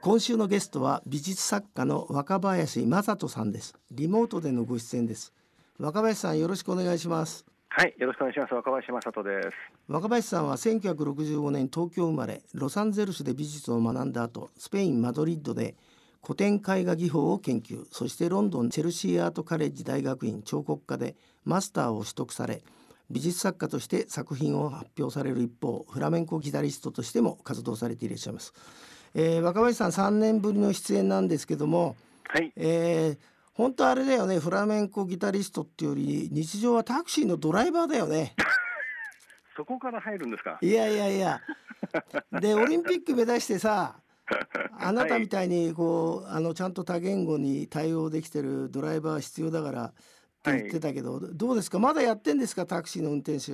今週のゲストは美術作家の若林正人さんです。リモートでのご出演です。若林さんよろしくお願いします。はいよろしくお願いします。若林正人です。若林さんは1965年東京生まれロサンゼルスで美術を学んだ後スペインマドリッドで古典絵画技法を研究。そしてロンドンチェルシーアートカレッジ大学院彫刻科でマスターを取得され美術作家として作品を発表される一方フラメンコギタリストとしても活動されていらっしゃいます、えー、若林さん3年ぶりの出演なんですけども、はい。えー、本当あれだよねフラメンコギタリストっていうより日常はタクシーのドライバーだよね。そこから入るんですか？いやいやいや。でオリンピック目指してさ あなたみたいにこう、あのちゃんと多言語に対応できてるドライバー必要だからって言ってたけど、はい、どうですか？まだやってんですか？タクシーの運転手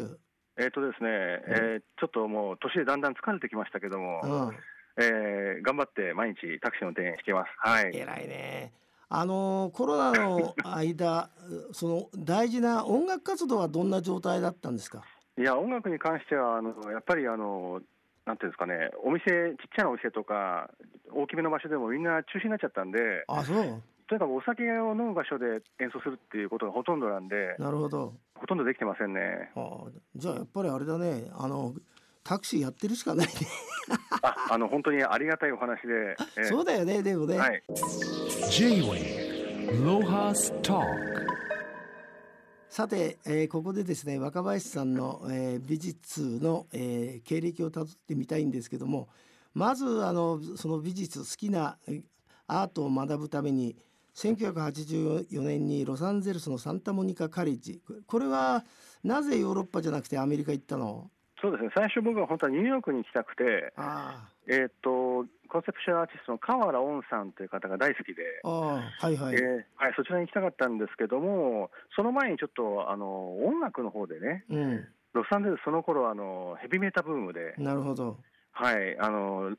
えっ、ー、とですね、えー、ちょっともう年でだんだん疲れてきましたけども、うん、えー、頑張って毎日タクシーの運転してます。はい。偉いね。あのコロナの 間その大事な音楽活動はどんな状態だったんですか？いや音楽に関してはあのやっぱりあのなんていうんですかね、お店、ちっちゃなお店とか、大きめの場所でもみんな中止になっちゃったんで、あそうとにかくお酒を飲む場所で演奏するっていうことがほとんどなんで、なるほど。ほとんどできてませんね。あじゃあやっぱりあれだね、あのタクシーやってるしかないね。ああの本当にありがたいお話で、えー、そうだよね、でもね。はい、J-Way ロハストさて、えー、ここでですね若林さんの、えー、美術の、えー、経歴をたどってみたいんですけどもまずあのその美術好きなアートを学ぶために1984年にロサンゼルスのサンタモニカカレッジ。これはなぜヨーロッパじゃなくてアメリカ行ったの？そうですね。最初僕は本当はニューヨークに行きたくてえっ、とコンセプションアーティストの河原恩さんという方が大好きで。はいはい、えー、はい、そちらに行きたかったんですけどもその前にちょっとあの音楽の方でね、うん、ロサンゼルスその頃あのヘビメタブームで。なるほどはい、あの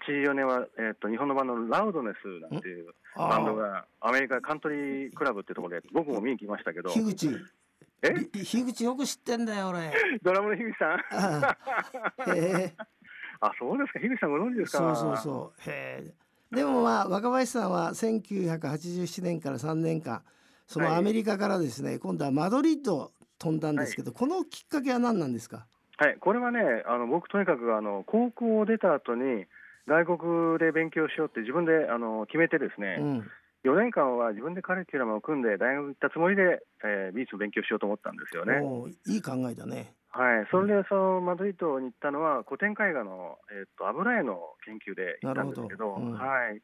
84年は、えーと、日本のバンラウドネスなんていうバンドがアメリカカントリークラブっていうところで僕も見に来ましたけど。樋口。え？樋口よく知ってんだよ俺。ドラムの樋口さん？へえ。あそうですか。樋口さんご存知ですか？そうそうそう。へえ。でもまあ若林さんは1987年から3年間そのアメリカからですね、はい、今度はマドリッド飛んだんですけど、はい、このきっかけは何なんですか？はい、これはね、あの僕、とにかくあの高校を出た後に、外国で勉強しようって自分であの決めて、ですね、うん、4年間は自分でカリキュラムを組んで、大学行ったつもりで、えー、美術を勉強しようと思ったんですよね。いい考えだね。はい、それでそのマドリードに行ったのは、古典絵画の、えーと、油絵の研究で行ったんですけど、ど。うん、はい、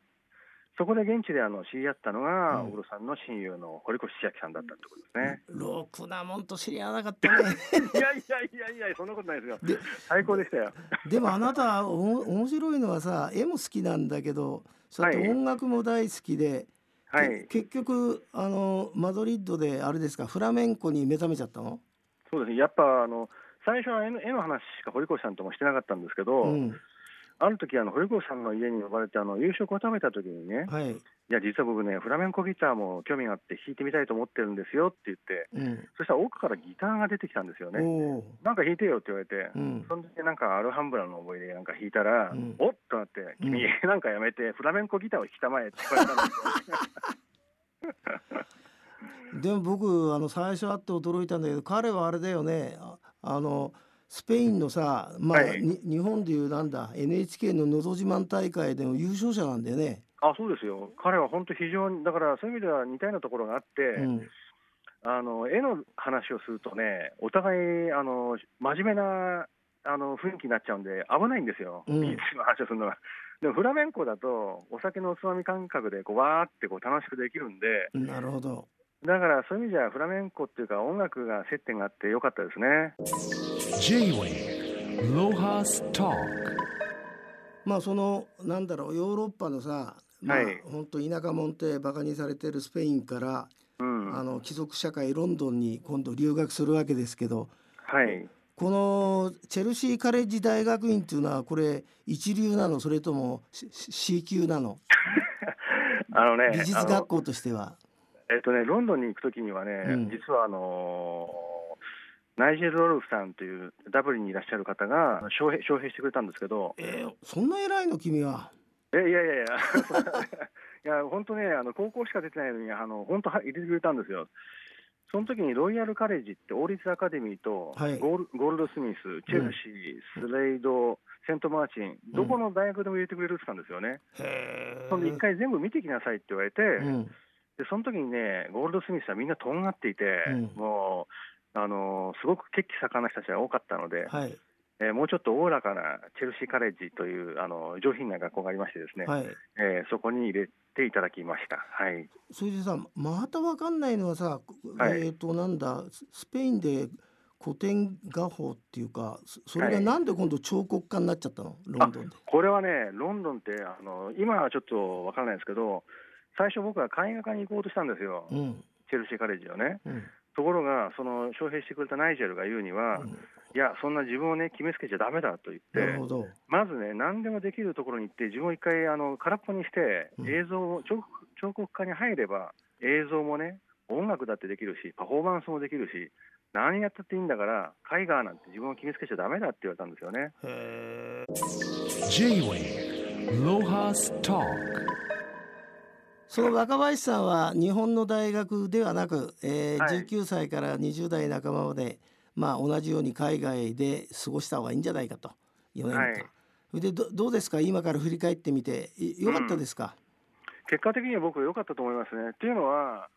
そこで現地であの知り合ったのが、小黒さんの親友の堀越千秋さんだったってことですね。ろくなもんと知り合わなかったね。いやいやいやいや、そんなことないですよ。で最高でしたよ。でもあなたお面白いのはさ、絵も好きなんだけど、そうやって音楽も大好きで、はい、結局あのマドリッドであれですか、フラメンコに目覚めちゃったの？そうですね。やっぱあの最初は絵の絵の話しか堀越さんともしてなかったんですけど。うんある時あの堀越さんの家に呼ばれてあの夕食を食べた時にね、はい、いや実は僕ねフラメンコギターも興味があって弾いてみたいと思ってるんですよって言って、うん、そしたら奥からギターが出てきたんですよね。なんか弾いてよって言われて、うん、その時なんかアルハンブラの思い出なんか弾いたら、うん、おっとなって君、なんかやめてフラメンコギターを弾きたまえって言われたんですよ。でも僕あの最初会って驚いたんだけど彼はあれだよねあの。スペインのさ、まあ、はい、日本でいうなんだ NHK の「のど自慢」大会での優勝者なんだよね。あそうですよ。彼は本当非常にだからそういう意味では似たようなところがあって、うん、あの絵の話をするとねお互いあの真面目なあの雰囲気になっちゃうんで危ないんですよ、美術の話をするのは。でもフラメンコだとお酒のおつまみ感覚でこうわーってこう楽しくできるんでなるほどだからそういう意味じゃフラメンコっていうか音楽が接点があってよかったですね。J-Way ロハストまあそのなんだろうヨーロッパのさ、まあ、はい、本当田舎もんってバカにされてるスペインから、うん、あの貴族社会ロンドンに今度留学するわけですけど、はい、このチェルシーカレッジ大学院っていうのはこれ一流なの？それとも C 級なの？あのね美術学校としては。えっとね、ロンドンに行くときにはね、うん、実はあのー、ナイジェル・ロルフさんというダブリンにいらっしゃる方が招聘招聘してくれたんですけど、えー、そんな偉いの君は？えいやいやいや。いや本当ねあの高校しか出てないのにあの本当入れてくれたんですよ。その時にロイヤルカレッジって王立アカデミーとゴールはい、ゴールドスミス、チェルシー、うん、スレイド、セントマーチン、どこの大学でも入れてくれるって言ったんですよね。うん、そんで一回全部見てきなさいって言われて、うん、でその時にね、ゴールドスミスはみんなとんがっていて、もう、あのー、すごく血気盛んな人たちが多かったので、はい、えー、もうちょっとおおらかなチェルシーカレッジというあの上品な学校がありましてですね、はい、えー、そこに入れていただきました。はい。それでさ、またわかんないのはさ、はい、えっ、となんだスペインで古典画法っていうか、それがなんで今度彫刻家になっちゃったの、ロンドンで。これはね、ロンドンってあの今はちょっとわからないですけど、最初僕は絵画科に行こうとしたんですよ。うん、チェルシーカレッジをね。うんところが、その招聘してくれたナイジェルが言うには、うん、いや、そんな自分をね、決めつけちゃだめだと言って、まずね、何でもできるところに行って、自分を一回あの空っぽにして、映像を、彫彫刻家に入れば、映像もね、音楽だってできるし、パフォーマンスもできるし、何やったっていいんだから、絵画なんて自分を決めつけちゃだめだって言われたんですよね。その若林さんは日本の大学ではなく、えーはい、19歳から20代半ばまで、まあ、同じように海外で過ごした方がいいんじゃないかと4年間、はい、でどどうですか？今から振り返ってみてよかったですか、うん、結果的には僕は良かったと思いますね。っていうのは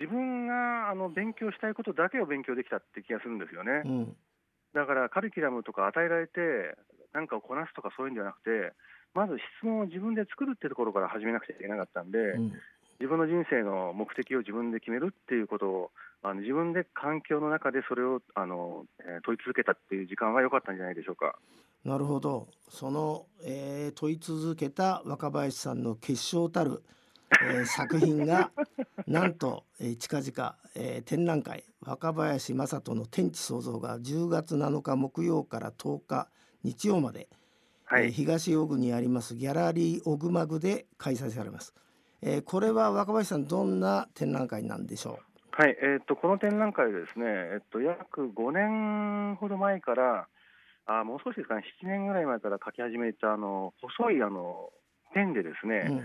自分があの勉強したいことだけを勉強できたって気がするんですよね。うん、だからカリキュラムとか与えられて何かをこなすとかそういうんじゃなくてまず質問を自分で作るっていうところから始めなくちゃいけなかったんで、うん、自分の人生の目的を自分で決めるっていうことをあの自分で環境の中でそれをあの、えー、問い続けたっていう時間は良かったんじゃないでしょうか。なるほどその、えー、問い続けた若林さんの結晶たる、えー、作品が なんと、えー、近々、えー、展覧会若林正人の天地創造が10月7日木曜から10日日曜まで「はい、えー、東尾久にありますギャラリーオグマグで開催されます、えー、これは若林さんどんな展覧会なんでしょう？はい、えー、っとこの展覧会ですね、えっと、約5年ほど前からあもう少しですかね7年ぐらい前から描き始めたあの細いあのペンでですね、うん、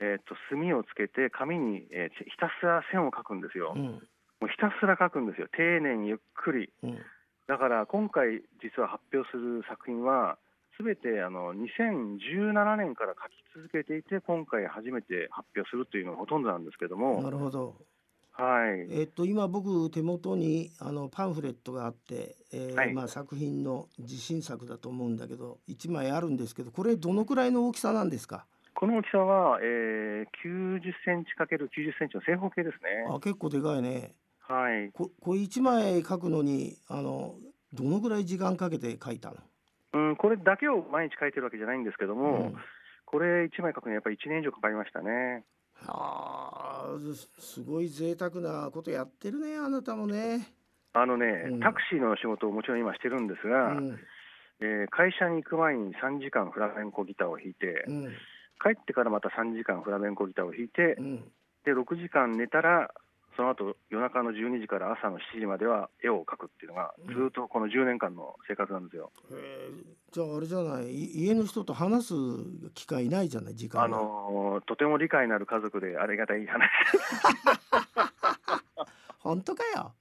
えー、っと墨をつけて紙に、えー、ひたすら線を描くんですよ、うん、もうひたすら描くんですよ。丁寧にゆっくり、うん、だから今回実は発表する作品はすべてあの2017年から書き続けていて、今回初めて発表するというのがほとんどなんですけども。なるほど。はい、えっと今僕手元にあのパンフレットがあって、えー、はい、まあ作品の自信作だと思うんだけど1枚あるんですけどこれどのくらいの大きさなんですか？この大きさは、えー、90センチかける90センチの正方形ですね。あ結構でかいね。はい。ここれ1枚書くのにあのどのぐらい時間かけて書いたの？うん、これだけを毎日書いてるわけじゃないんですけども、うん、これ1枚書くのにやっぱり1年以上かかりましたね。はあ、すごい贅沢なことやってるね、あなたもね。あのね、うん、タクシーの仕事をもちろん今してるんですが、うん、えー、会社に行く前に3時間フラメンコギターを弾いて、うん、帰ってからまた3時間フラメンコギターを弾いて、で6時間寝たらその後夜中の12時から朝の7時までは絵を描くっていうのがずっとこの10年間の生活なんですよ。うん、じゃああれじゃない？家の人と話す機会ないじゃない？時間あのとても理解のある家族でありがたい話。本当かよ、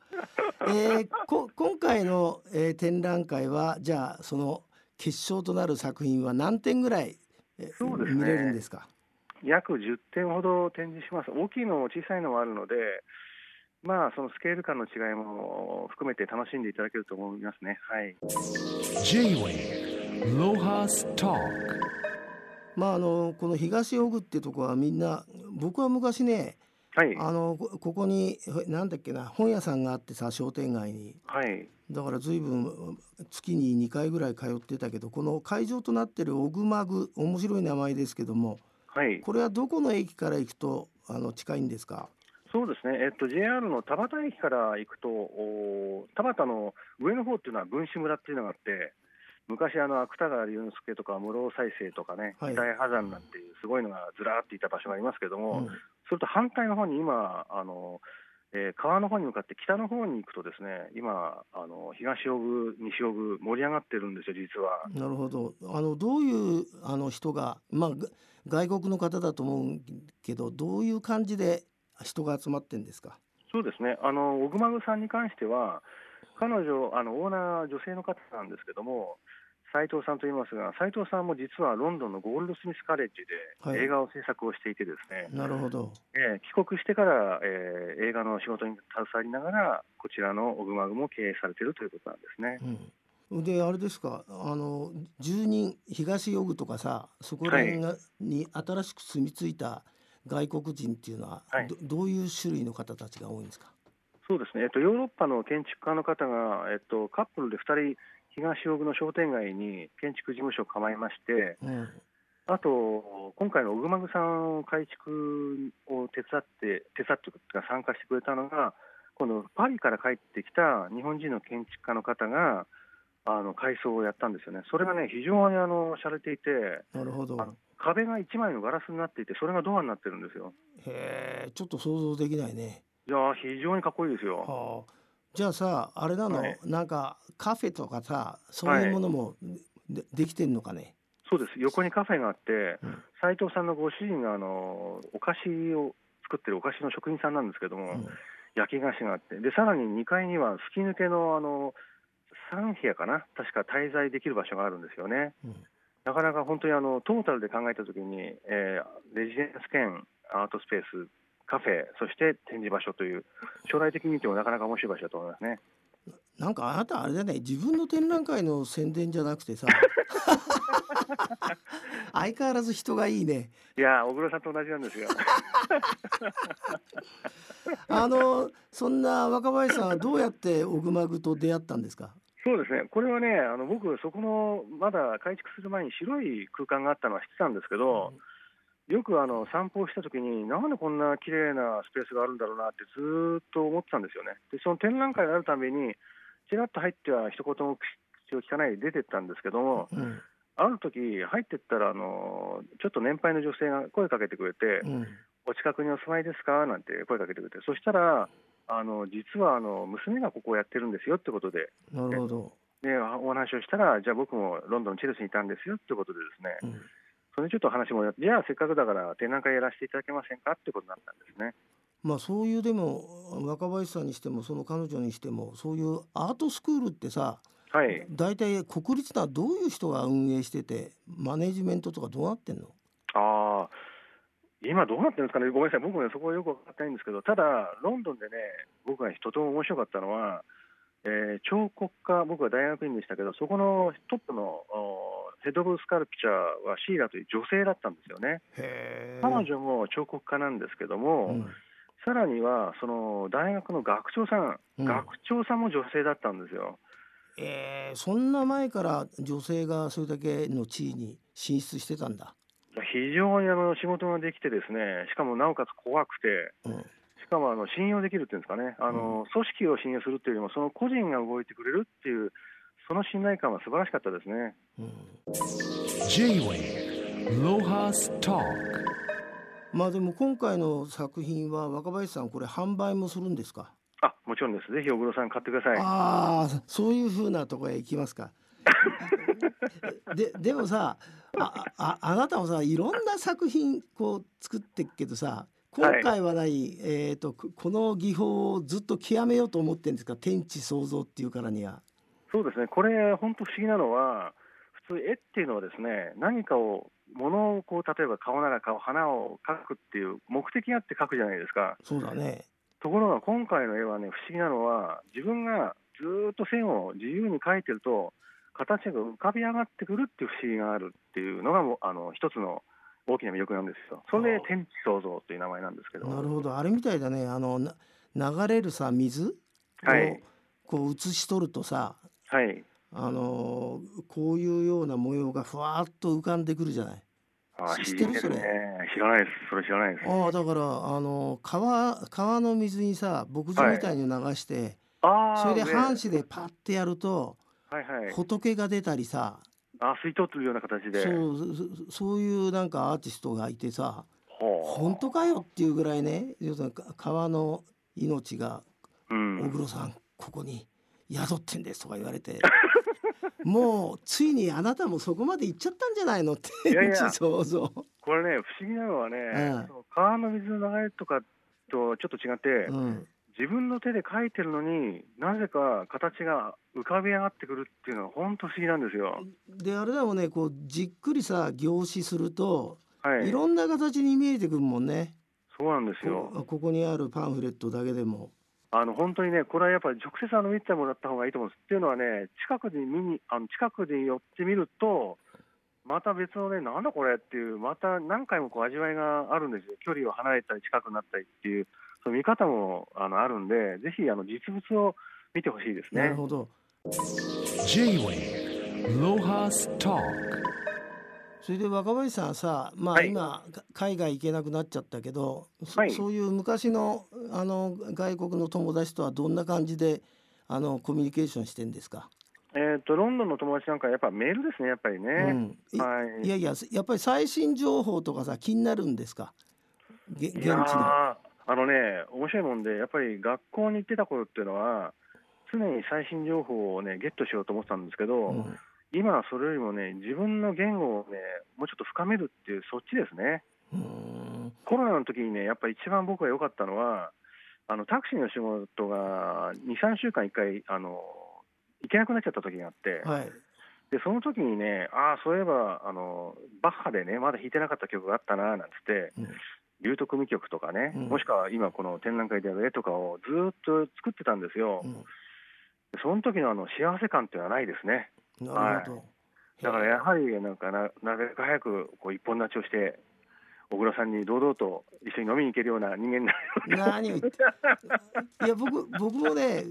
えー、こ今回の、えー、展覧会はじゃあその結晶となる作品は何点ぐらい、えー、ね、見れるんですか？約10点ほど展示します。大きいのも小さいのもあるのでまあ、そのスケール感の違いも含めて楽しんでいただけると思いますね。はい。J-Way ロハストまああのこの東尾久っていうところはみんな僕は昔ね、はい、あのここになんだっけな本屋さんがあってさ商店街に、はい、だから随分月に2回ぐらい通ってたけどこの会場となってるオグマグ面白い名前ですけども、はい、これはどこの駅から行くとあの近いんですか？そうですね、えっと、JR の田端駅から行くと、田端の上の方っていうのは分子村っていうのがあって、昔、あの芥川龍之介とか室尾再生とかね、時代破山なんていうすごいのがずらーっていた場所がありますけども、うん、それと反対の方に今、あのえー、川の方に向かって北の方に行くとですね今あの東尾久西尾久盛り上がってるんですよ実は。なるほど。あのどういうあの人が、まあ、外国の方だと思うけどどういう感じで人が集まってんですか？そうですね。あの小熊さんに関しては彼女あのオーナー女性の方なんですけども斉藤さんと言いますが、斉藤さんも実はロンドンのゴールドスミスカレッジで映画を制作をしていて、ですね、はい、なるほど、えー、帰国してから、えー、映画の仕事に携わりながら、こちらのオグマグも経営されているということなんですね。うん、であれですか？あの住人東ヨグとかさそこら辺が、はい、に新しく住み着いた外国人っていうのは、はい、どどういう種類の方たちが多いんですか？そうですね、えっと、ヨーロッパの建築家の方が、えっと、カップルで2人東大久の商店街に建築事務所を構えまして、うん、あと今回の小熊さん改築を手伝って手伝ってか参加してくれたのが今度パリから帰ってきた日本人の建築家の方があの改装をやったんですよね。それがね非常にあの洒落ていて、なるほど。壁が一枚のガラスになっていて、それがドアになってるんですよ。へえ、ちょっと想像できないね。いや非常にかっこいいですよ。はあ、じゃあさあれなの、はい、なんかカフェとかさそういうものもで,、できてんのかね？そうです横にカフェがあって、斉、うん、藤さんのご主人があのお菓子を作ってるお菓子の職人さんなんですけども、うん、焼き菓子があってでさらに2階には吹き抜けのあの3部屋かな。確か滞在できる場所があるんですよね。うん、なかなか本当にあのトータルで考えたときに、えー、レジデンス兼アートスペースカフェ、そして展示場所という、将来的に見てもなかなか面白い場所だと思いますね。なんかあなたあれだね。自分の展覧会の宣伝じゃなくてさ。相変わらず人がいいね。いや小黒さんと同じなんですよ。あのそんな若林さんはどうやってオグマグと出会ったんですか？そうですね。これはねあの僕そこのまだ改築する前に白い空間があったのは知ってたんですけど、うん。よくあの散歩をしたときに、なんでこんな綺麗なスペースがあるんだろうなってずっと思ってたんですよね。で、その展覧会があるたびに、ちらっと入っては一言も口を聞かないで出てったんですけども、うん、ある時入ってったらあの、ちょっと年配の女性が声かけてくれて、うん、お近くにお住まいですか？なんて声かけてくれて、そしたら、あの実はあの娘がここをやってるんですよってことで。なるほど。でお話をしたら、じゃあ僕もロンドン、チェルシーにいたんですよってことでですね、うん。それちょっと話もやって、じゃあせっかくだから展覧会やらせていただけませんかってことになったんですね。まあそういうでも若林さんにしてもその彼女にしてもそういうアートスクールってさ、はい、大体国立はどういう人が運営しててマネジメントとかどうなってんの？今どうなってるんですかねごめんなさい僕ねそこはよく分かってないんですけどただロンドンでね僕がとても面白かったのは、えー、彫刻家僕は大学院でしたけどそこのトップのヘッド・オブ・スカルプチャーはシーラという女性だったんですよね。彼女も彫刻家なんですけども、うん、さらにはその大学の学長さん、うん、学長さんも女性だったんですよ。えー、そんな前から女性がそれだけの地位に進出してたんだ。非常にあの仕事ができてですね、しかもなおかつ怖くて、うん、しかもあの信用できるっていうんですかね、あの、組織を信用するっていうよりも、その個人が動いてくれるっていうその信頼感は素晴らしかったですね。まあでも今回の作品は若林さんこれ販売もするんですか？あもちろんです。ぜひ小黒さん買ってください。ああそういうふうなところへ行きますか。ででもさあああなたもさいろんな作品こう作ってっけどさ今回はない、はい、えーと、とこの技法をずっと極めようと思ってるんですか？天地創造っていうからには。そうですね、これ、本当不思議なのは、普通、絵っていうのはですね、何かを、ものをこう、例えば顔なら顔、花を描くっていう目的があって描くじゃないですか。そうだね。ところが今回の絵はね、不思議なのは、自分がずっと線を自由に描いてると、形が浮かび上がってくるっていう不思議があるっていうのがもあの一つの大きな魅力なんですよ。それで天地創造という名前なんですけど。なるほど、あれみたいだね。あの流れるさ水をこう映し取るとさ、はい、あのこういうような模様がふわっと浮かんでくるじゃない。あ知ってるそれ、ね、知らないです。それ知らないです、ああだからあの川川の水にさ牧場みたいに流して、はい、それで半紙でパッてやると、はいはい、仏が出たりさあ吸い取ってるような形で。そうそういうなんかアーティストがいてさ本当かよっていうぐらいね要するに川の命が「小黒さんここに宿ってんです」とか言われて もうついにあなたもそこまで行っちゃったんじゃないのっていやいやそうそうこれね不思議なのはね、うん、川の水の流れとかとちょっと違って、うん、自分の手で描いてるのになぜか形が浮かび上がってくるっていうのは本当不思議なんですよ。であれだもんねこうじっくりさ凝視すると、はい、いろんな形に見えてくるもんね。そうなんですよここにあるパンフレットだけでも。あの本当にね、これはやっぱり直接あの見てもらった方がいいと思うんです。っていうのはね、近くに見にあの近くに寄ってみると、また別のね、なんだこれっていう、また何回もこう味わいがあるんですよ、距離を離れたり、近くなったりっていう、その見方もあのあるんで、ぜひあの実物を見てほしいですね。なるほど。J-Way ロハスタそれで若林さんさ、まあ、今、海外行けなくなっちゃったけど、はい、そういう昔のあの外国の友達とはどんな感じであのコミュニケーションしてんですか？えーと、ロンドンの友達なんかやっぱメールですねやっぱりね、うん。はい、いやいややっぱり最新情報とかさ気になるんですか？現地であのね面白いもんでやっぱり学校に行ってた頃っていうのは常に最新情報をねゲットしようと思ってたんですけど、うん。今はそれよりもね、自分の言語をね、もうちょっと深めるっていう、そっちですね。コロナの時にね、やっぱり一番僕が良かったのは、あのタクシーの仕事が2、3週間1回あの、行けなくなっちゃった時があって、はい、でその時にね、ああ、そういえばあのバッハでね、まだ弾いてなかった曲があったななんつって、うん流徳組曲とかね、うん、もしくは今、この展覧会である絵とかをずっと作ってたんですよ、うん、その時のあの幸せ感っていうのはないですね。なるほど、はい、だからやはりなんかななるべく早くこう一本立ちをして小倉さんに堂々と一緒に飲みに行けるような人間になる何？いや僕僕もね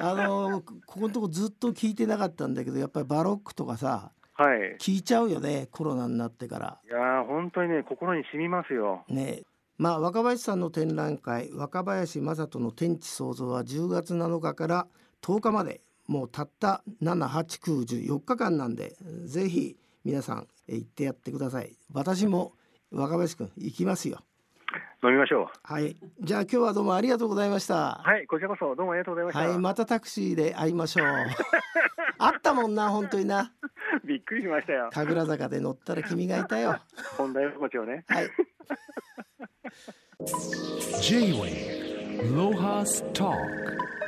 あのここのとこずっと聞いてなかったんだけどやっぱりバロックとかさはい、聞いちゃうよねコロナになってから。いや本当にね心に染みますよ。ね。まあ若林さんの展覧会若林正人の天地創造は10月7日から10日までもうたった78914日間なんでぜひ皆さん行ってやってください。私も若林くん行きますよ飲みましょう。はい。じゃあ今日はどうもありがとうございました。はいこちらこそどうもありがとうございました。はいまたタクシーで会いましょう。あったもんな本当にな。びっくりしましたよ。神楽坂で乗ったら君がいたよ。本題横丁ね。はい。J-Way ロハスター